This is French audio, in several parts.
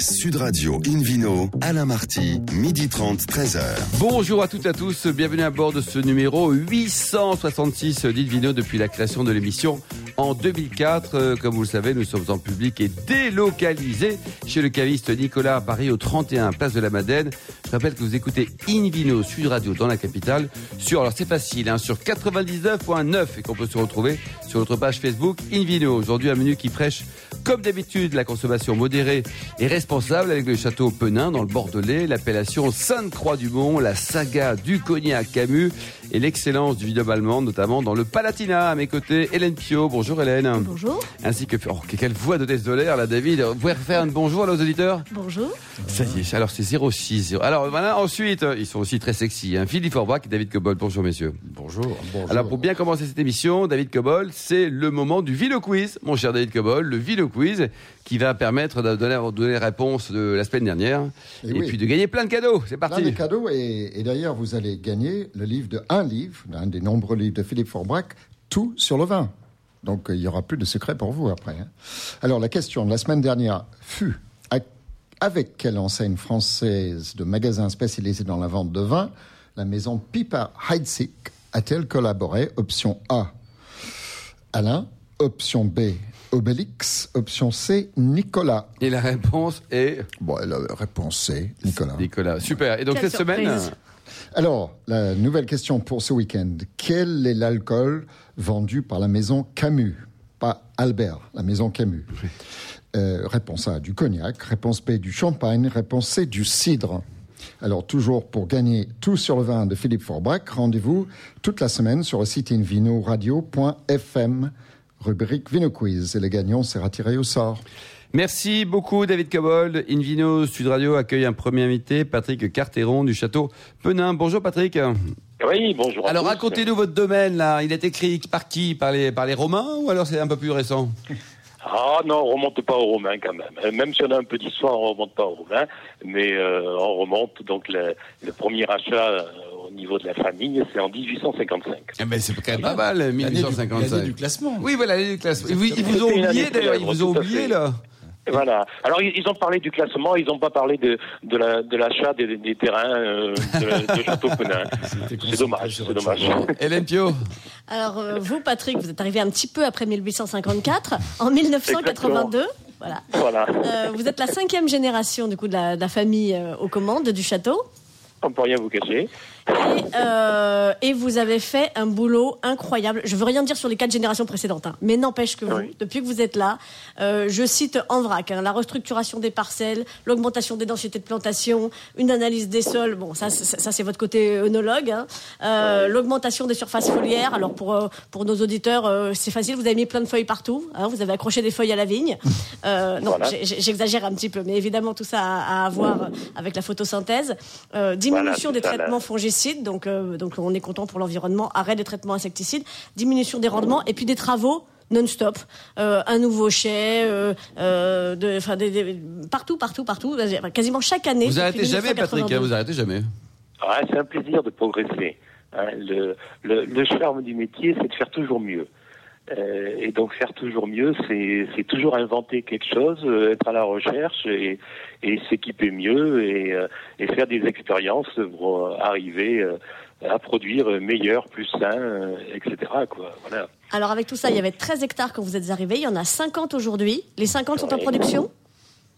Sud Radio Invino, Alain Marty, midi 30, 13h. Bonjour à toutes et à tous, bienvenue à bord de ce numéro 866 d'Invino depuis la création de l'émission en 2004. Euh, Comme vous le savez, nous sommes en public et délocalisés chez le caviste Nicolas à Paris au 31 Place de la Madeleine. Je rappelle que vous écoutez Invino Sud Radio dans la capitale sur, alors c'est facile, hein, sur 99.9 et qu'on peut se retrouver sur notre page Facebook Invino. Aujourd'hui, un menu qui prêche comme d'habitude la consommation modérée et responsable avec le château Penin dans le Bordelais, l'appellation Sainte-Croix-du-Mont, la saga du cognac Camus et l'excellence du vignoble allemand, notamment dans le Palatinat. À mes côtés, Hélène Pio. Bonjour Hélène. Bonjour. Ainsi que, oh, quelle voix de désolaire là, David. Vous pouvez refaire un bonjour à nos auditeurs? Bonjour. Ça y est, alors c'est 06. zéro- Alors voilà, ensuite, euh, ils sont aussi très sexy. Hein. Philippe Forbach et David Cobol. Bonjour messieurs. Bonjour. Alors pour bien commencer cette émission, David Cobol, c'est le moment du Vino Quiz, mon cher David Cobol, le Vino Quiz qui va permettre de donner, de donner les réponses de la semaine dernière et, Et oui. puis de gagner plein de cadeaux. C'est Plein parti. de cadeaux et, et d'ailleurs vous allez gagner le livre de un livre, un des nombreux livres de Philippe Forbrac, tout sur le vin. Donc euh, il y aura plus de secrets pour vous après. hein. Alors la question de la semaine dernière fut avec quelle enseigne française de magasins spécialisés dans la vente de vin la maison Pipa Heidsieck a-t-elle collaboré? Option A, Alain. Option B, Obélix. Option C, Nicolas. Et la réponse est? Bon, la réponse C, Nicolas. Nicolas. Super. Et donc Quelle cette semaine. Alors, la nouvelle question pour ce week-end. Quel est l'alcool vendu par la maison Camus? Pas Albert, la maison Camus. Euh, réponse A, du cognac. Réponse B, du champagne. Réponse C, du cidre. Alors, toujours pour gagner tout sur le vin de Philippe Forbrac, rendez-vous toute la semaine sur le site invinoradio.fm, rubrique Vino Quiz. Et le gagnant sera tiré au sort. Merci beaucoup David Cobol. Invino Sud Radio accueille un premier invité, Patrick Carteron du château Penin. Bonjour Patrick. Oui, bonjour. à Alors racontez-nous votre domaine là. Il est écrit par qui? Par les, par les Romains ou alors c'est un peu plus récent? Ah non, on remonte pas aux Romains quand même. Euh, Même si on a un peu d'histoire, on remonte pas aux Romains, mais euh, on remonte donc le, le premier achat euh, au niveau de la famille, c'est en 1855. eh ben, C'est quand même pas mal, L'année du- 1855. l'année du classement. Oui, voilà, l'année du classement. Ils vous, ils vous ont oublié d'ailleurs, ils vous ont oublié fait. là. Voilà. Alors ils, ils ont parlé du classement, ils n'ont pas parlé de, de la- de l'achat des, des terrains euh, de, de Château Penin. C'est dommage, c'est dommage. Hélène Pio. Alors, euh, vous, Patrick, vous êtes arrivé un petit peu après 1854, en 1982. Voilà. Voilà. Euh, vous êtes la cinquième génération du coup de la, de la famille euh, aux commandes du château. On peut rien vous cacher. Et, euh, et vous avez fait un boulot incroyable. Je veux rien dire sur les quatre générations précédentes, hein, mais n'empêche que vous, Oui. depuis que vous êtes là, euh, je cite en vrac hein, la restructuration des parcelles, l'augmentation des densités de plantation, une analyse des sols. Bon, ça, ça c'est votre côté œnologue. Hein, euh, L'augmentation des surfaces foliaires. Alors pour euh, pour nos auditeurs, euh, c'est facile. Vous avez mis plein de feuilles partout. Hein, vous avez accroché des feuilles à la vigne. Euh, non, Voilà. j'exagère un petit peu, mais évidemment tout ça a, à avoir avec la photosynthèse. Euh, diminution Voilà, des traitements fongicides, donc, euh, donc on est content pour l'environnement, arrêt des traitements insecticides, diminution des rendements, et puis des travaux non-stop, Euh, un nouveau chai, euh, euh, de, enfin, des- des- partout, partout, partout, quasiment chaque année. Vous arrêtez jamais, Patrick, hein, 1982. vous arrêtez jamais. Ah, c'est un plaisir de progresser. hein. le, le, le charme du métier, c'est de faire toujours mieux. Euh, et donc faire toujours mieux, c'est toujours inventer quelque chose, euh, être à la recherche et, et s'équiper mieux et, euh, et faire des expériences pour euh, arriver à produire meilleur, plus sain, etc. Quoi. Voilà. Alors avec tout ça, il y avait 13 hectares quand vous êtes arrivés, il y en a 50 aujourd'hui. Les 50 sont en production?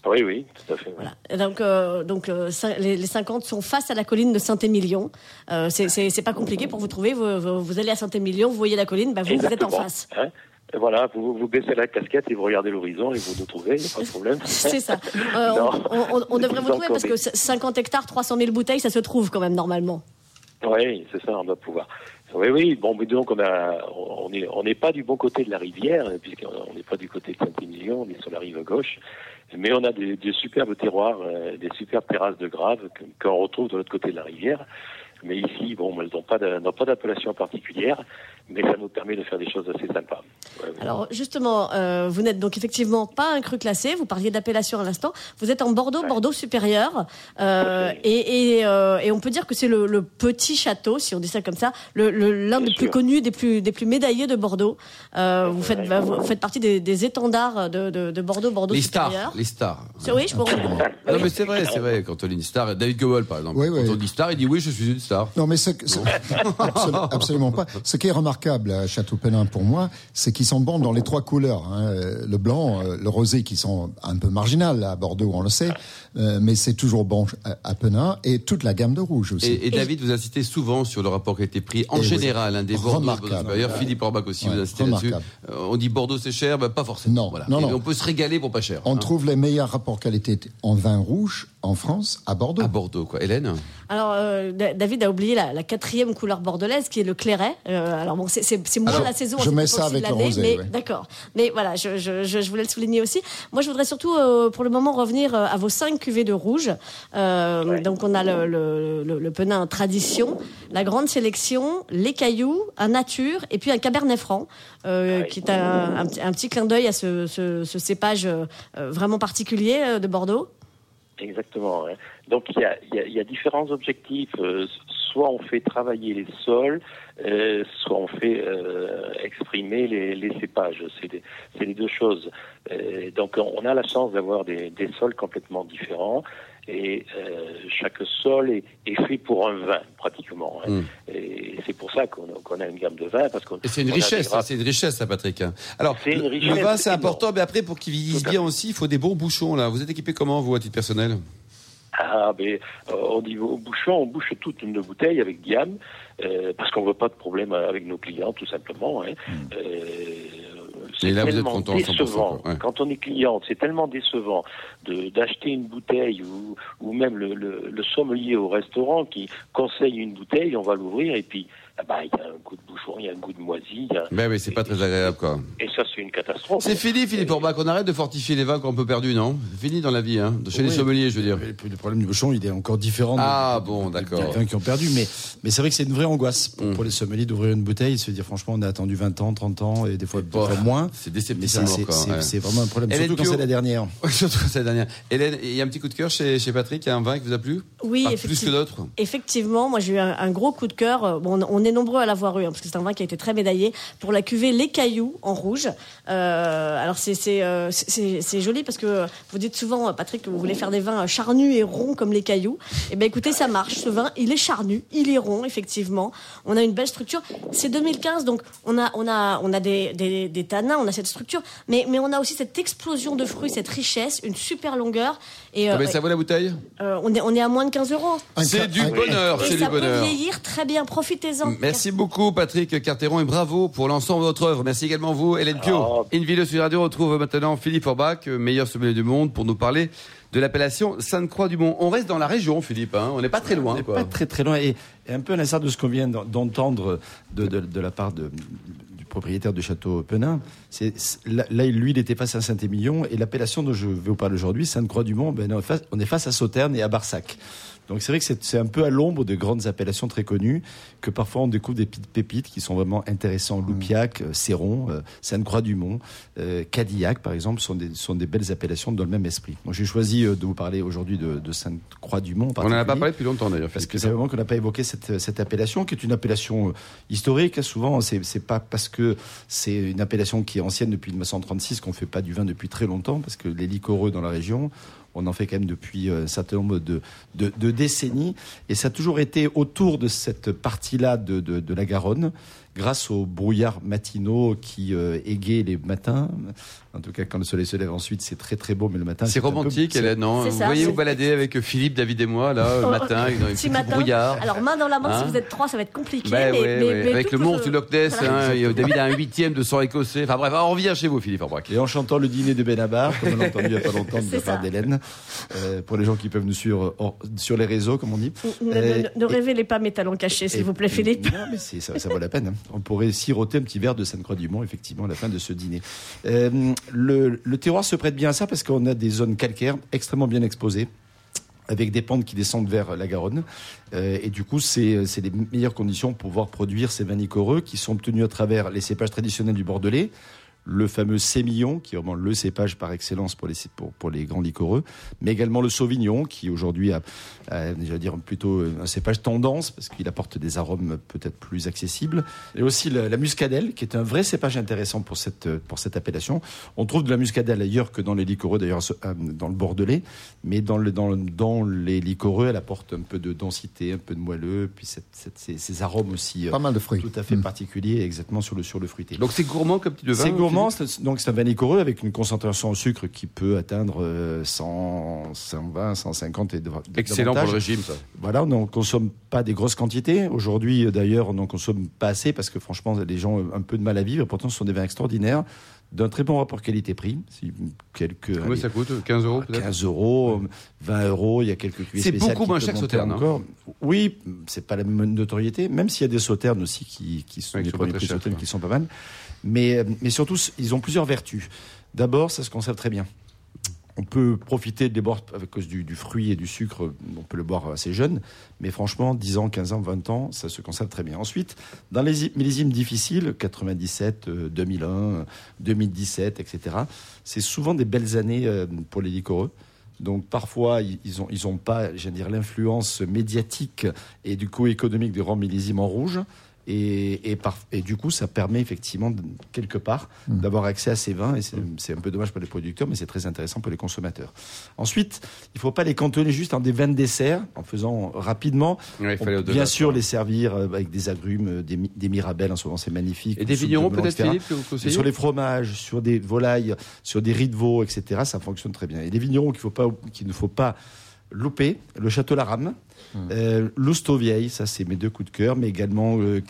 Oui, oui, tout à fait. Voilà. Donc, euh, donc euh, les, les 50 sont face à la colline de Saint-Émilion. Euh, c'est- pas compliqué pour vous trouver. Vous, vous, vous allez à Saint-Émilion, vous voyez la colline, bah vous, vous êtes en face. hein. Et voilà, vous, vous baissez la casquette et vous regardez l'horizon et vous nous trouvez, il n'y a pas de problème. C'est ça. Euh, on, on- on devrait vous trouver parce que est- 50 hectares, 300 000 bouteilles, ça se trouve quand même normalement. Oui, c'est ça, on doit pouvoir. Oui, oui, bon, mais donc on a, on est, on n'est pas du bon côté de la rivière, puisqu'on n'est pas du côté de Saint-Émilion, on est sur la rive gauche, mais on a des, superbes terroirs, euh, des superbes terrasses de graves qu'on retrouve de l'autre côté de la rivière. Mais ici, bon, elles n'ont pas d'appellation particulière, mais ça nous permet de faire des choses assez sympas. Ouais. Alors justement, euh, vous n'êtes donc effectivement pas un cru classé. Vous parliez d'appellation à l'instant. Vous êtes en Bordeaux, Ouais. Bordeaux supérieur, euh, et, et, euh, et on peut dire que c'est le, le petit château, si on dit ça comme ça, le- le- l'un des plus connus, des plus des plus médaillés de Bordeaux. Euh, vous faites Ouais. vous faites partie des, des étendards de, de, de Bordeaux, Bordeaux Les supérieur. stars, les stars. Oui, je pense. Non mais c'est vrai, c'est vrai. Quand on dit une star, David Gowell par exemple. Oui, quand oui. on dit star, il dit oui, je suis une star. Non, mais c'est c'est- absolu- absolument pas. Ce qui est remarquable à Château Penin pour moi, c'est qu'ils sont bons dans les trois couleurs. hein. Le blanc, euh, le rosé, qui sont un peu marginales à Bordeaux, on le sait, euh, mais c'est toujours bon à, Penin, et toute la gamme de rouge aussi. Et, et David vous insistez souvent sur le rapport qui a été pris en Et oui. général, un des Bordeaux, Remarquable. Supérieur. Philippe Orbach aussi Ouais, vous insistez là-dessus. remarquable. Euh, on dit Bordeaux c'est cher, bah, pas forcément. Non, Voilà. non. On peut se régaler pour pas cher. On hein. trouve les meilleurs rapports qualité en vin rouge en France à Bordeaux. à Bordeaux quoi. Hélène? Alors euh, Da- David a oublié la, la quatrième couleur bordelaise qui est le clairet. Euh, alors bon, c'est- c'est c'est moins Alors, la saison. je mets ça de avec le rosé, Mais ouais. d'accord. Mais voilà, je, je, je, je voulais le souligner aussi. Moi, je voudrais surtout euh, pour le moment revenir euh, à vos cinq cuvées de rouge. Euh, Ouais. Donc on a le, le, le, le Penin tradition, la grande sélection, les cailloux, un nature et puis un cabernet franc euh, Ouais. qui est un, un, petit- un petit clin d'œil à ce, ce, ce cépage vraiment particulier euh, de Bordeaux. Exactement. Donc il y a, il y a- il y a différents objectifs. Euh, soit on fait travailler les sols, euh, soit on fait euh, exprimer les, les cépages. C'est les, deux choses. Donc on a la chance d'avoir des, des sols complètement différents. Et chaque sol est, est fait pour un vin, pratiquement. hein. Mm. Et c'est pour ça qu'on a, une gamme de vins. Parce qu'on, Et c'est une richesse, c'est une richesse, ça, Patrick. hein. Alors, une le- richesse, le vin, c'est important, mais après, pour qu'il vieillisse bien aussi, il faut des bons bouchons, là. Vous êtes équipé comment, vous, à titre personnel? Ah, ben, euh, au niveau bouchon, on bouche toute une bouteille avec diam, euh, parce qu'on veut pas de problème avec nos clients, tout simplement. Hein. Euh, c'est tellement content à 100%, décevant. ouais. Quand on est client, c'est tellement décevant d'acheter une bouteille ou, ou même le, le, le sommelier au restaurant qui conseille une bouteille, on va l'ouvrir et puis bah, il y a un goût de bouchon, il y a un goût de moisi, a- Ben oui, c'est pas très agréable, quoi. et ça c'est une catastrophe. C'est fini, Philippe Orbach. On arrête de fortifier les vins qu'on peut perdus, non? C'est fini dans la vie, hein. Chez les sommeliers, je veux dire. Le problème du bouchon, il est encore différent. de- Ah, de- bon, d'accord. Des vins qui ont perdu. Mais, mais c'est vrai que c'est une vraie angoisse pour, Mm. pour les sommeliers d'ouvrir une bouteille et se dire franchement, on a attendu 20 ans, 30 ans et des fois, Bon, fois moins. C'est Mais déceptif, c'est- c'est c'est- ouais. c'est vraiment un problème, Hélène surtout quand c'est la dernière. Surtout cette dernière. Hélène, il y a un petit coup de cœur chez, chez Patrick, il y a un vin qui vous a plu? Oui, Pas Plus effectivement. que d'autres Effectivement, moi j'ai eu un, un gros coup de cœur. Bon, on, on nombreux à l'avoir eu, hein, parce que c'est un vin qui a été très médaillé pour la cuvée Les Cailloux en rouge. Euh, alors euh, c'est- c'est joli parce que vous dites souvent, euh, Patrick, que vous voulez faire des vins charnus et ronds comme les Cailloux. Eh ben écoutez, ça marche. Ce vin, il est charnu, il est rond, effectivement. On a une belle structure. C'est 2015, donc on a on a on a des, des, des tanins, on a cette structure, mais mais on a aussi cette explosion de fruits, cette richesse, une super longueur. Et Ah euh, Ça vaut la bouteille euh, on est on est à moins de 15 euros. C'est du bonheur, Et c'est du ça peut bonheur. vieillir très bien, profitez-en. Merci beaucoup Patrick Carteron et bravo pour l'ensemble de votre œuvre. Merci également vous Hélène Pio. Oh. Invino sur Radio retrouve maintenant Philippe Orbach, meilleur sommelier du monde, pour nous parler de l'appellation Sainte-Croix-du-Mont. On reste dans la région Philippe, hein. on n'est pas très On loin. n'est quoi. pas très très loin. Et, et un peu à l'instar de ce qu'on vient d'en- d'entendre de, de- de la part de- propriétaire du château Penin, c'est, là, lui, il était face à Saint-Émilion et l'appellation dont je vais vous parler aujourd'hui, Sainte-Croix-du-Mont, ben, on est face à Sauternes et à Barsac. Donc c'est vrai que c'est, un peu à l'ombre de grandes appellations très connues que parfois on découvre des petites pépites qui sont vraiment intéressants. Loupiac, euh, Céron, euh, Sainte-Croix-du-Mont, euh, Cadillac par exemple sont des, sont des belles appellations dans le même esprit. Donc j'ai choisi de vous parler aujourd'hui de, de Sainte-Croix-du-Mont. On n'en a pas parlé depuis longtemps d'ailleurs. Parce que c'est vraiment qu'on n'a pas évoqué cette, cette appellation, qui est une appellation historique. Souvent, c'est c'est pas parce que c'est une appellation qui est ancienne depuis 1936 qu'on fait pas du vin depuis très longtemps, parce que les liquoreux dans la région, on en fait quand même depuis euh, un certain nombre de, décennies. Et ça a toujours été autour de cette partie-là de la Garonne, grâce aux brouillards matinaux qui euh, égayent les matins. En tout cas, quand le soleil se lève ensuite, c'est très très beau, mais le matin, C'est peu- romantique, c'est- Hélène, non Vous ça, voyez vous balader avec Philippe, David et moi, là, le matin, dans un Petit petit matin. brouillard. Alors main dans la main, Hein si vous êtes trois, ça va être compliqué. Ben mais, ouais, mais- ouais. mais Avec le monstre du Loch Ness, hein, et David a un huitième de sang écossais. Enfin bref, on revient chez vous, Philippe Orbach. Et en chantant le dîner de Benabar, comme on l'a entendu il n'y a pas longtemps de la part d'Hélène, euh, pour les gens qui peuvent nous suivre hors- sur les réseaux, comme on dit. Ne, Euh, ne- ne révélez pas mes talents cachés, s'il vous plaît, Philippe. Non, mais c'est- ça, ça vaut la peine. On pourrait siroter un petit verre de Sainte-Croix-du-Mont, effectivement, à la fin de ce dîner. Euh, le, terroir se prête bien à ça parce qu'on a des zones calcaires extrêmement bien exposées. avec des pentes qui descendent vers la Garonne. Euh, et du coup, c'est les meilleures conditions pour pouvoir produire ces vins qui sont obtenus à travers les cépages traditionnels du Bordelais, le fameux sémillon, qui est vraiment le cépage par excellence pour les, pour, pour les grands liquoreux, mais également le sauvignon, qui aujourd'hui a, a dire plutôt un cépage tendance, parce qu'il apporte des arômes peut-être plus accessibles. Et aussi la, muscadelle, qui est un vrai cépage intéressant pour cette, pour cette appellation. On trouve de la muscadelle ailleurs que dans les liquoreux, d'ailleurs euh, dans le Bordelais, mais dans, le, dans, dans les liquoreux, elle apporte un peu de densité, un peu de moelleux, puis cette, ces, ces, arômes aussi Pas mal de fruits. tout à fait mmh. particuliers, exactement sur le, sur le fruité. Donc c'est gourmand comme petit de donc c'est un vin liquoreux avec une concentration en sucre qui peut atteindre 100, 120, 150 et Excellent pour le régime, ça. Voilà, on ne consomme pas des grosses quantités. Aujourd'hui, d'ailleurs, on n'en consomme pas assez parce que franchement, les gens ont un peu de mal à vivre. Pourtant, ce sont des vins extraordinaires d'un très bon rapport qualité-prix. Quelques, Combien ça coûte 15 euros peut-être 15 euros, 20 euros, il y a quelques cuits C'est beaucoup moins cher que Sauternes. Encore. Oui, c'est pas la même notoriété, même s'il y a des Sauternes aussi qui, qui sont des produits Sauternes qui sont pas mal. Mais, mais surtout, ils ont plusieurs vertus. D'abord, ça se conserve très bien. On peut profiter de les boire avec cause du, fruit et du sucre, on peut le boire assez jeune, mais franchement, 10 ans, 15 ans, 20 ans, ça se conserve très bien. Ensuite, dans les millésimes difficiles, 97, 2001, 2017, etc., c'est souvent des belles années euh, pour les liquoreux. Donc parfois, ils n'ont pas, dire, l'influence médiatique et du coup économique des grands millésimes en rouge. Et, et, du coup, ça permet effectivement, quelque part, mm. d'avoir accès à ces vins. Et c'est un peu dommage pour les producteurs, mais c'est très intéressant pour les consommateurs. Ensuite, il ne faut pas les cantonner juste en des vins de dessert, en faisant rapidement. bien sûr, les servir euh, avec des agrumes, euh, des, des mirabelles, en ce moment, c'est magnifique. Et des vignerons, peut-être, Philippe, que vous conseillez Sur les fromages, sur des volailles, sur des riz de veau, etc., ça fonctionne très bien. Et des vignerons qu'il ne faut pas louper, le Château Larame, Hum. Euh, Lousteau Vieille, ça c'est mes deux coups de cœur, mais également euh,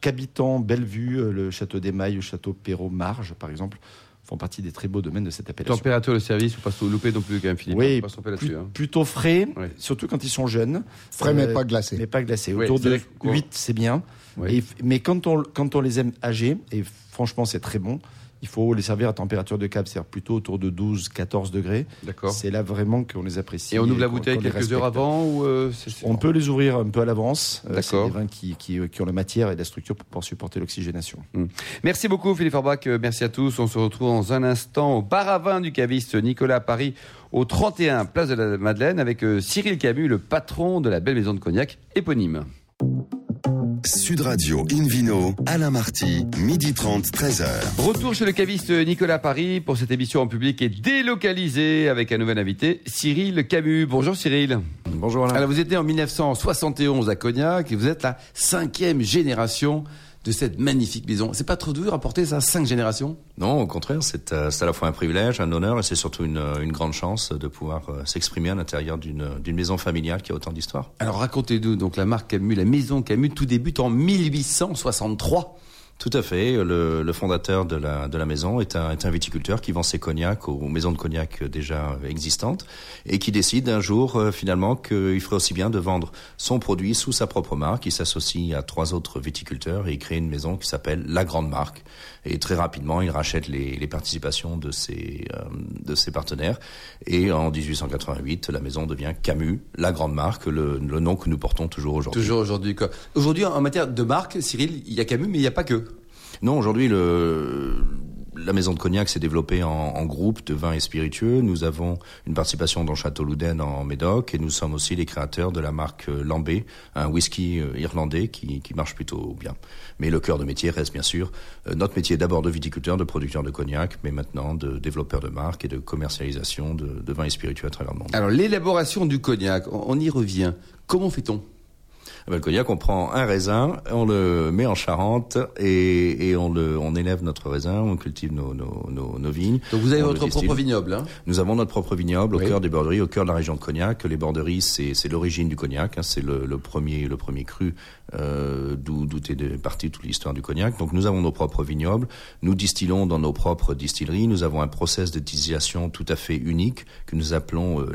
Cabitan, Bellevue, euh, le château des Mailles, le château Perrault Marge, par exemple font partie des très beaux domaines de cette appellation. Température de service, faut pas se louper non plus quand même, Philippe. Oui, hein. plutôt frais, surtout quand ils sont jeunes. Frais mais pas glacés. Mais pas glacés. Autour de 8, c'est bien. mais quand on, quand on les aime âgés, et franchement c'est très bon, il faut les servir à température de cave, c'est-à-dire plutôt autour de 12-14 degrés. D'accord. C'est là vraiment qu'on les apprécie. Et on ouvre la bouteille quelques heures avant ou euh, On peut les ouvrir un peu à l'avance. Euh, D'accord. c'est des vins qui, qui, qui, ont la matière et la structure pour pouvoir supporter l'oxygénation. Hmm. Merci beaucoup Philippe Forbach, euh, merci à tous. On se retrouve dans un instant au bar à vin du caviste Nicolas à Paris au 31 Place de la Madeleine avec Cyril Camus, le patron de la belle maison de cognac éponyme. Sud Radio Invino, Alain Marty, midi 30, 13h. Retour chez le caviste Nicolas Paris pour cette émission en public et délocalisée avec un nouvel invité, Cyril Camus. Bonjour Cyril. Bonjour Alain. Alors vous êtes né en 1971 à Cognac et vous êtes la cinquième génération de cette magnifique maison. C'est pas trop dur à porter ça cinq générations? Non, au contraire, c'est euh, à la fois un privilège, un honneur et c'est surtout une, euh, une, grande chance de pouvoir euh, s'exprimer à l'intérieur d'une maison familiale qui a autant d'histoire. Alors racontez-nous, donc la marque Camus, la maison Camus, tout débute en 1863. Tout à fait. Le, le, fondateur de la, de la maison est un, est un, viticulteur qui vend ses cognacs aux maisons de cognac déjà existantes et qui décide un jour euh, finalement qu'il ferait aussi bien de vendre son produit sous sa propre marque. Il s'associe à trois autres viticulteurs et il crée une maison qui s'appelle La Grande Marque. Et très rapidement, il rachète les, les participations de ses, euh, de ses partenaires. Et en 1888, la maison devient Camus, La Grande Marque, le, le nom que nous portons toujours aujourd'hui. Toujours aujourd'hui. Aujourd'hui, en matière de marque, Cyril, il y a Camus, mais il n'y a pas que. Non, aujourd'hui, la maison de cognac s'est développée en, en, groupe de vins et spiritueux. Nous avons une participation dans Château Louden en Médoc et nous sommes aussi les créateurs de la marque euh, Lambé, un whisky euh, irlandais qui, qui, marche plutôt bien. Mais le cœur de métier reste bien sûr euh, notre métier d'abord de viticulteur, de producteur de cognac, mais maintenant de développeur de marque et de commercialisation de, de vins et spiritueux à travers le monde. Alors l'élaboration du cognac, on y revient. Comment fait-on? Le cognac, on prend un raisin, on le met en Charente et, et on, le, on élève notre raisin, on cultive nos, nos, nos, nos vignes. Donc vous avez votre propre vignoble hein? Nous avons notre propre vignoble au cœur des borderies, au cœur de la région de Cognac. Les borderies, c'est l'origine du cognac, hein, c'est le, le, premier, le premier cru euh, d'où est partie toute l'histoire du cognac. Donc nous avons nos propres vignobles, nous distillons dans nos propres distilleries, nous avons un process de distillation tout à fait unique que nous appelons euh,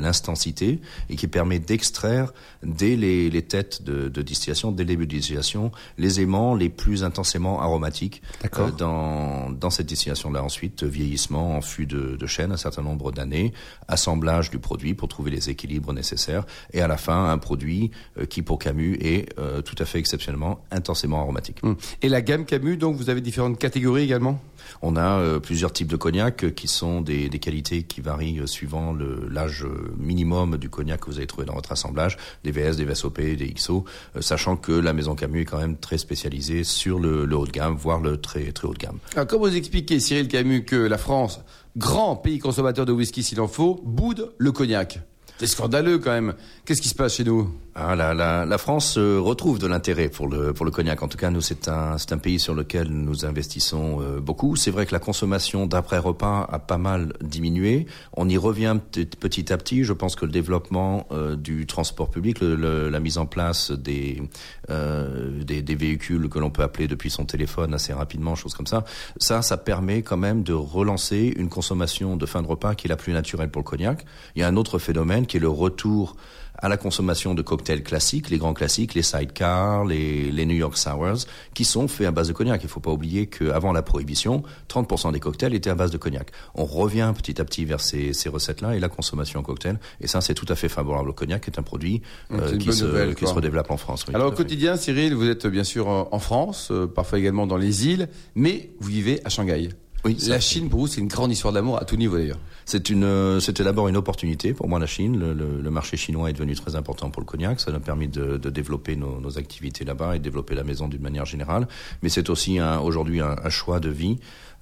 et qui permet d'extraire dès les, les, têtes de, de distillation, dès le début de distillation, les aimants les plus intensément aromatiques D'accord. euh, dans, dans cette distillation-là. Ensuite, vieillissement en fût de, de chêne un certain nombre d'années, assemblage du produit pour trouver les équilibres nécessaires, et à la fin, un produit euh, qui, pour Camus, est euh, tout à fait exceptionnellement intensément aromatique. Hum. Et la gamme Camus, donc vous avez différentes catégories également? On a euh, plusieurs types de cognac euh, qui sont des, des qualités qui varient euh, suivant l'âge minimum du cognac que vous avez trouvé dans votre assemblage, des VS, des VSOP, des XO, euh, sachant que la maison Camus est quand même très spécialisée sur le, le haut de gamme, voire le très très haut de gamme. Alors, comment vous expliquez, Cyril Camus, que la France, grand pays consommateur de whisky s'il en faut, boude le cognac? C'est scandaleux quand même. Qu'est-ce qui se passe chez nous Ah, la, France euh, retrouve de l'intérêt pour le, pour le cognac. En tout cas, nous, c'est un, un pays sur lequel nous investissons euh, beaucoup. C'est vrai que la consommation d'après-repas a pas mal diminué. On y revient petit, à petit. Je pense que le développement euh, du transport public, la mise en place des, des, des véhicules que l'on peut appeler depuis son téléphone assez rapidement, choses comme ça, ça, ça permet quand même de relancer une consommation de fin de repas qui est la plus naturelle pour le cognac. Il y a un autre phénomène qui est le retour à la consommation de cocktails classiques, les grands classiques, les sidecars, les, les New York Sours, qui sont faits à base de cognac. Il ne faut pas oublier qu'avant la prohibition, 30% des cocktails étaient à base de cognac. On revient petit à petit vers ces, ces recettes-là et la consommation en cocktail. Et ça, c'est tout à fait favorable. Le cognac est un produit euh, qui, se, nouvelle, qui quoi. se redéveloppe en France. oui, Alors au quotidien, Cyril, vous êtes bien sûr en en France, euh, parfois également dans les îles, mais vous vivez à Shanghai. Oui, La Chine, pour vous, c'est une grande histoire d'amour à tout niveau d'ailleurs. C'est une, euh, c'était d'abord une opportunité pour moi la Chine. Le, le- le marché chinois est devenu très important pour le cognac. Ça nous a permis de, de développer nos, nos activités là-bas et de développer la maison d'une manière générale. Mais c'est aussi un- aujourd'hui un, un choix de vie.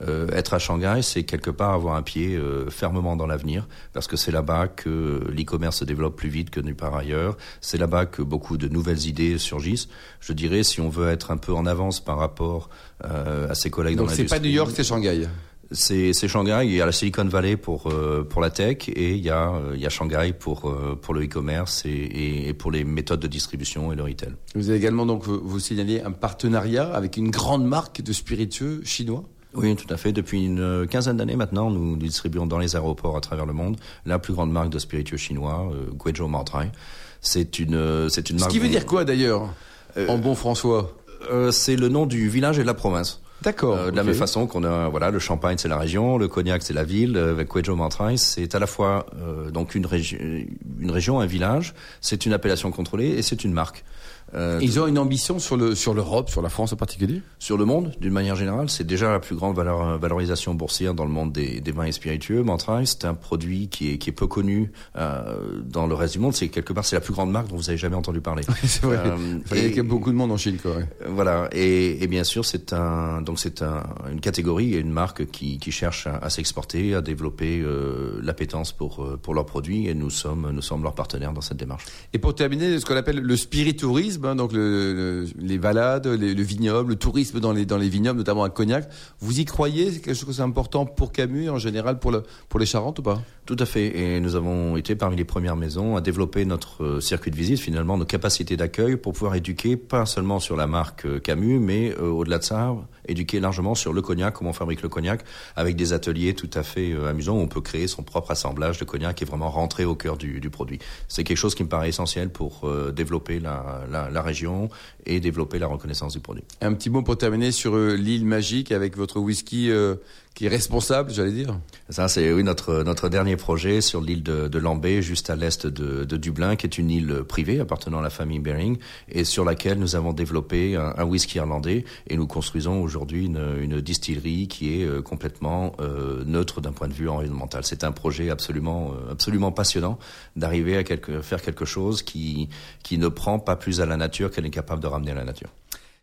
Euh, être à Shanghai, c'est quelque part avoir un pied euh, fermement dans l'avenir, parce que c'est là-bas que l'e-commerce se développe plus vite que nulle part ailleurs. C'est là-bas que beaucoup de nouvelles idées surgissent. Je dirais, si on veut être un peu en avance par rapport euh, à ses collègues Donc dans c'est pas l'industrie, New York, c'est Shanghai. c'est c'est Shanghai, il y a la Silicon Valley pour euh, pour la tech et il y a euh, il y a Shanghai pour euh, pour le e-commerce et, et, et pour les méthodes de distribution et le retail. Vous avez également donc vous signalez un partenariat avec une grande marque de spiritueux chinois? Oui, tout à fait. Depuis une quinzaine d'années maintenant, nous distribuons dans les aéroports à travers le monde la plus grande marque de spiritueux chinois, euh, Guizhou Maotai. C'est une euh, c'est une Ce marque. qui veut dire quoi d'ailleurs Euh, En bon François. Euh, C'est le nom du village et de la province. D'accord. Euh, de la même façon qu'on a, voilà, le Champagne c'est la région, le Cognac c'est la ville, euh, avec Guizhou Maotai c'est à la fois euh, donc une, régi- une région, un village, c'est une appellation contrôlée et c'est une marque. Euh, Ils ont une ambition sur le sur l'Europe, sur la France en particulier. sur le monde, d'une manière générale, c'est déjà la plus grande valeur, valorisation boursière dans le monde des, des vins et spiritueux. Mantraille, c'est un produit qui est, qui est peu connu euh, dans le reste du monde. C'est quelque part, c'est la plus grande marque dont vous avez jamais entendu parler. c'est vrai. Euh, Il et- y ait beaucoup de monde en Chine, quoi. ouais. Euh, Voilà, et, et bien sûr, c'est un donc c'est un, une catégorie et une marque qui, qui cherche à, à s'exporter, à développer euh, l'appétence pour euh, pour leurs produits, et nous sommes nous sommes leurs partenaires dans cette démarche. Et pour terminer, ce qu'on appelle le spiritourisme, hein, donc le, le- les balades, le vignoble, le tourisme dans les dans les vignobles, notamment à Cognac. Vous y croyez? C'est quelque chose d'important pour Camus et en général pour le pour les Charentes ou pas? Tout à fait. Et nous avons été parmi les premières maisons à développer notre euh, circuit de visite, finalement, nos capacités d'accueil pour pouvoir éduquer pas seulement sur la marque euh, Camus, mais euh, au-delà de ça, éduquer largement sur le cognac, comment on fabrique le cognac, avec des ateliers tout à fait amusants où on peut créer son propre assemblage de cognac et vraiment rentrer au cœur du, du produit. C'est quelque chose qui me paraît essentiel pour développer la, région et développer la reconnaissance du produit. Un petit mot pour terminer sur l'île magique avec votre whisky qui est responsable, j'allais dire. Ça, c'est oui notre notre dernier projet sur l'île de, de Lambay, juste à l'est de, de Dublin, qui est une île privée appartenant à la famille Bering et sur laquelle nous avons développé un, un whisky irlandais et nous construisons aujourd'hui une, une distillerie qui est euh, complètement euh, neutre d'un point de vue environnemental. C'est un projet absolument euh, absolument passionnant d'arriver à quelque, faire quelque chose qui qui ne prend pas plus à la nature qu'elle est capable de ramener à la nature.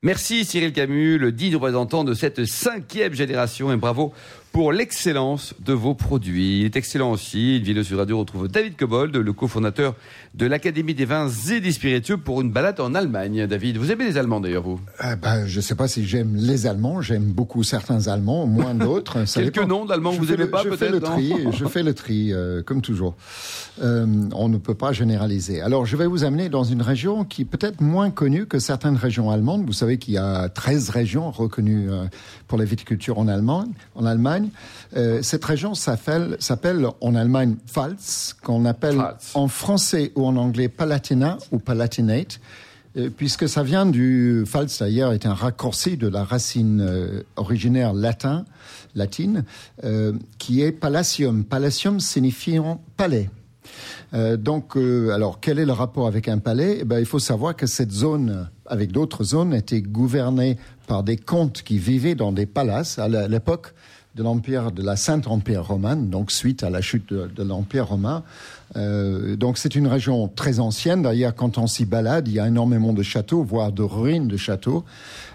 Merci Cyril Camus, le digne représentant de cette cinquième génération et bravo pour l'excellence de vos produits. Il est excellent aussi. Une vidéo sur radio retrouve David Cobold, le cofondateur de l'Académie des vins et des spiritueux pour une balade en Allemagne. David, vous aimez les Allemands d'ailleurs, vous? Ah ben, je ne sais pas si j'aime les Allemands. J'aime beaucoup certains Allemands, moins d'autres. Quelques dépend. noms d'Allemands que vous fais aimez le- pas, peut-être, je fais le tri, euh, comme toujours. Euh, on ne peut pas généraliser. Alors, je vais vous amener dans une région qui est peut-être moins connue que certaines régions allemandes. Vous savez qu'il y a 13 régions reconnues euh, pour la viticulture en Allemagne. En Allemagne, Euh, cette région s'appelle s'appelle en Allemagne Pfalz, qu'on appelle Pfalz. en français ou en anglais Palatina ou Palatinate. Euh, puisque ça vient du Pfalz d'ailleurs est un raccourci de la racine euh, originaire latin, latine, qui est palacium. Palacium signifiant palais. Euh, donc, euh, alors, quel est le rapport avec un palais? Eh ben, Il faut savoir que cette zone, avec d'autres zones, était gouvernée par des comtes qui vivaient dans des palaces à l'époque de l'empire de la Sainte Empire romane, donc suite à la chute de, de l'empire romain. Euh, donc c'est une région très ancienne. D'ailleurs, quand on s'y balade, il y a énormément de châteaux, voire de ruines de châteaux.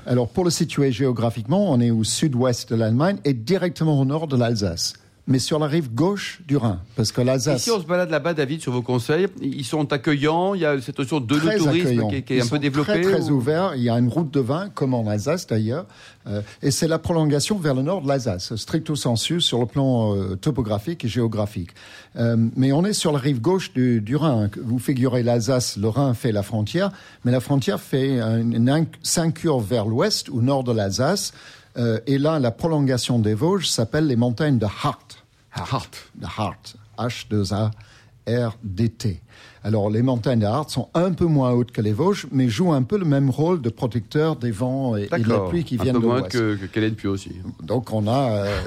Alors pour le situer géographiquement, on est au sud-ouest de l'Allemagne et directement au nord de l'Alsace, mais sur la rive gauche du Rhin, parce que l'Alsace si on se balade là-bas, David, sur vos conseils, ils sont accueillants, il y a cette notion de très tourisme qui, est- qui est un peu développée. Très, très ou- ouvert. Il y a une route de vin, comme en Alsace d'ailleurs, Euh, et c'est la prolongation vers le nord de l'Alsace, stricto sensu sur le plan euh, topographique et géographique. Euh, mais on est sur la rive gauche du, du Rhin. Vous figurez l'Alsace, le Rhin fait la frontière, mais la frontière fait une, une inc- cincure vers l'ouest, au nord de l'Alsace. Euh, et là, la prolongation des Vosges s'appelle les montagnes de Hart. Hart. De Hart. H2A-R-D-T. Alors, les montagnes de Hart sont un peu moins hautes que les Vosges, mais jouent un peu le même rôle de protecteur des vents et, et de la pluie qui un viennent peu de moins l'ouest. que, que Kellen Pio aussi. Donc, on a... euh,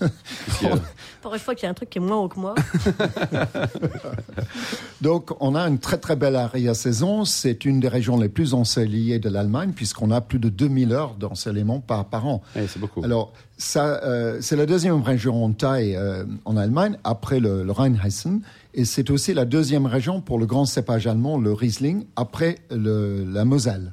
Pour une fois qu'il y a un truc qui est moins haut que moi. Donc, on a une très très belle arrière-saison. C'est une des régions les plus ensoleillées de l'Allemagne, puisqu'on a plus de 2000 heures d'ensoleillement par, par an. Ouais, c'est beaucoup. Alors, ça, euh, c'est la deuxième région en taille euh, en Allemagne, après le, le Rheinhessen. Et c'est aussi la deuxième région pour le grand cépage allemand, le Riesling, après la Moselle.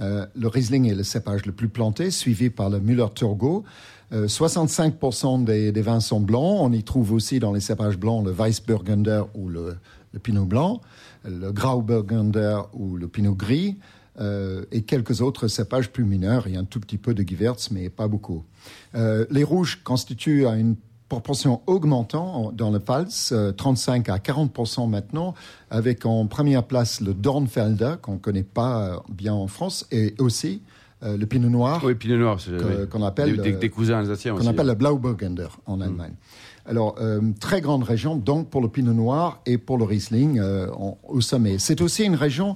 Euh, le Riesling est le cépage le plus planté, suivi par le Müller-Thurgau. Euh, 65% des, vins sont blancs. On y trouve aussi dans les cépages blancs le Weissburgunder ou le, Pinot blanc, le Grauburgunder ou le Pinot gris, euh, et quelques autres cépages plus mineurs. Il y a un tout petit peu de Gewürz, mais pas beaucoup. Les rouges constituent une proportion augmentant en- dans le Pfalz, euh, 35 à 40% maintenant, avec en première place le Dornfelder, qu'on ne connaît pas euh, bien en France, et aussi euh, le Pinot Noir, Oui, Pinot Noir, oui. qu'on appelle, des, des- euh, cousins alsaciens qu'on appelle le Blauburgunder en Allemagne. Alors, euh, très grande région, donc pour le Pinot Noir et pour le Riesling euh, en- au sommet. C'est aussi une région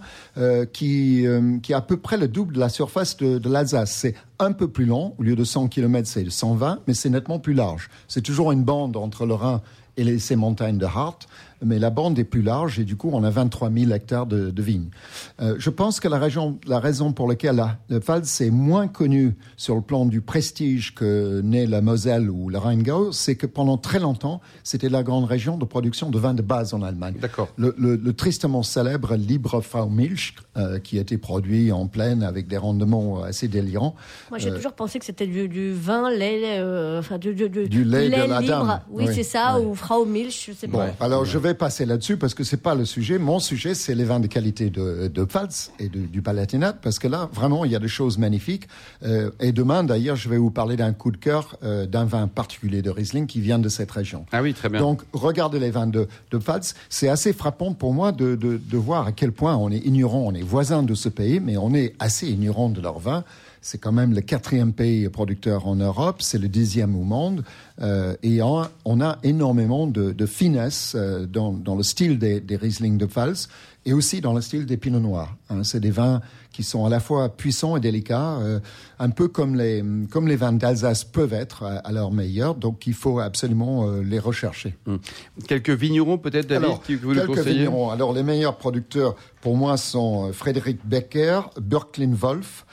qui, qui a à peu près le double de la surface de, de l'Alsace. C'est un peu plus long, au lieu de 100 km, c'est 120, mais c'est nettement plus large. C'est toujours une bande entre le Rhin et les, ces montagnes de Hart, mais la bande est plus large et du coup on a 23 000 hectares de, de vignes. Euh, je pense que la, région, la raison pour laquelle la, le Pfalz est moins connu sur le plan du prestige que n'est la Moselle ou le Rheingau, c'est que pendant très longtemps c'était la grande région de production de vin de base en Allemagne. D'accord. Le, le- le tristement célèbre Liebrefrau Milch, euh, qui a été produit en plaine avec des rendements assez délirants. Moi, j'ai Euh, toujours pensé que c'était du, du vin, lait, euh, enfin du, du, Du lait de la libre. dame. Oui, Oui, c'est ça, oui. ou Frau Milch, je sais Bon, pas. alors je vais passer là-dessus parce que c'est pas le sujet. Mon sujet, c'est les vins de qualité de, de Pfalz et de- du Palatinat, parce que là, vraiment, il y a des choses magnifiques. Euh, et demain, d'ailleurs, je vais vous parler d'un coup de cœur euh, d'un vin particulier de Riesling qui vient de cette région. Ah oui, très bien. Donc, regardez les vins de, de Pfalz. C'est assez frappant pour moi de, de, de voir à quel point on est ignorant. On est voisin de ce pays, mais on est assez ignorant de leur vin. C'est quand même le quatrième pays producteur en Europe, c'est le dixième au monde, euh, et on, on a énormément de, de finesse euh, dans, dans le style des, des Riesling de Pfalz et aussi dans le style des Pinot Noirs. hein. C'est des vins qui sont à la fois puissants et délicats, euh, un peu comme les, comme les vins d'Alsace peuvent être à, à leur meilleur, donc il faut absolument euh, les rechercher. Quelques vignerons peut-être, David, Alors, qui vous le conseillez vignerons. Alors, les meilleurs producteurs pour moi sont Frédéric Becker, Börklin Wolf,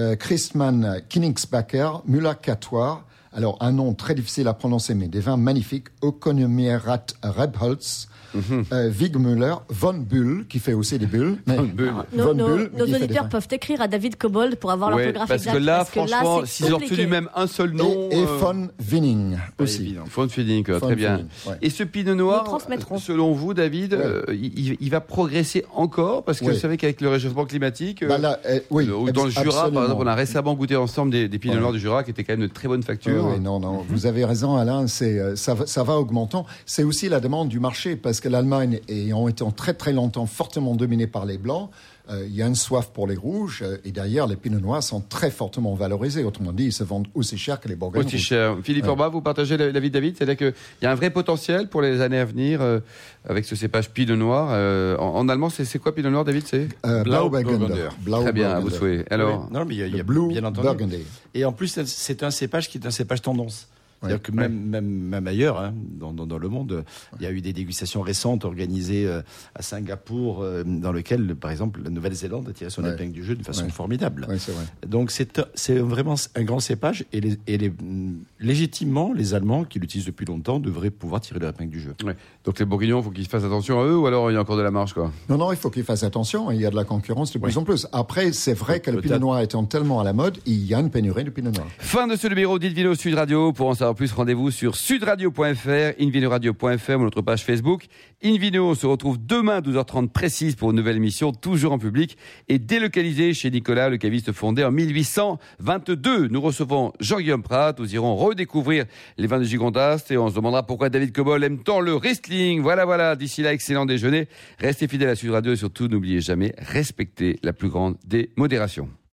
euh, Christmann Kinigsbacker, Müller-Catoire. Alors, un nom très difficile à prononcer, mais des vins magnifiques. Okonomierat Rebholz, Mhm. euh, Wigmüller, Von Bull, qui fait aussi des bulles. mais- Von Bull. Nos, Von nos- Bull, auditeurs peuvent écrire à David Cobold pour avoir Ouais, l'orthographe parce exacte. que là, parce que là, franchement, c'est s'ils ont retenu même un seul nom. Et, et euh, Von Winning aussi. Von Von très bien. Ouais. Et ce pinot noir, transmettrons. selon vous, David, Ouais. euh, il, il va progresser encore Parce que vous savez qu'avec le réchauffement climatique, euh, Bah là, euh, oui, le- ou dans le Jura, par exemple, on a récemment goûté ensemble des, des pinots Ouais. noirs du Jura qui étaient quand même de très bonne facture. Non, non, vous avez raison, Alain. C'est euh, ça, va- ça va augmentant. C'est aussi la demande du marché parce que l'Allemagne ayant été très très longtemps fortement dominée par les blancs, euh, il y a une soif pour les rouges euh, et derrière les pinots noirs sont très fortement valorisés. Autrement dit, ils se vendent aussi cher que les bourgognes Aussi cher. Philippe Ouais. Orba, vous partagez l'avis de David C'est-à-dire qu'il y a un vrai potentiel pour les années à venir euh, avec ce cépage Pinot Noir. euh, en, en allemand, c'est c'est quoi Pinot Noir, David C'est? Euh, Blauburgunder. Très bien, à vous souhaiter. Alors, Oui. non, mais il y a, y a Blue bien entendu. Burgundy. Et en plus, c'est un cépage qui est un cépage tendance. C'est-à-dire que même, même, même ailleurs, hein, dans, dans, dans le monde, il y a eu des dégustations récentes organisées euh, à Singapour, euh, dans lesquelles, par exemple, la Nouvelle-Zélande a tiré son Ouais. épingle du jeu d'une façon Ouais. formidable. Oui, c'est vrai. Donc c'est vraiment un grand cépage et, les, et les, légitimement, les Allemands qui l'utilisent depuis longtemps devraient pouvoir tirer leur épingle du jeu. ouais. donc les Bourguignons, il faut qu'ils fassent attention à eux ou alors il y a encore de la marge quoi? Non, non, il faut qu'ils fassent attention. Il y a de la concurrence de plus en plus. Après, c'est vrai que le Peut-être. pinot noir étant tellement à la mode, il y a une pénurie de pinot noir. Fin de ce numéro d'Invino Sud Radio. Pour en savoir plus, rendez-vous sur sudradio.fr, invinoradio.fr ou notre page Facebook. Invino, on se retrouve demain à 12h30 précise pour une nouvelle émission, toujours en public et délocalisée chez Nicolas, le caviste fondé en 1822. Nous recevons Jean-Guillaume Prat. Nous irons redécouvrir les vins de Gigondas et on se demandera pourquoi David Cobol aime tant le wrestling. Voilà, voilà. D'ici là, excellent déjeuner. Restez fidèles à Sud Radio et surtout, n'oubliez jamais, respectez la plus grande des modérations.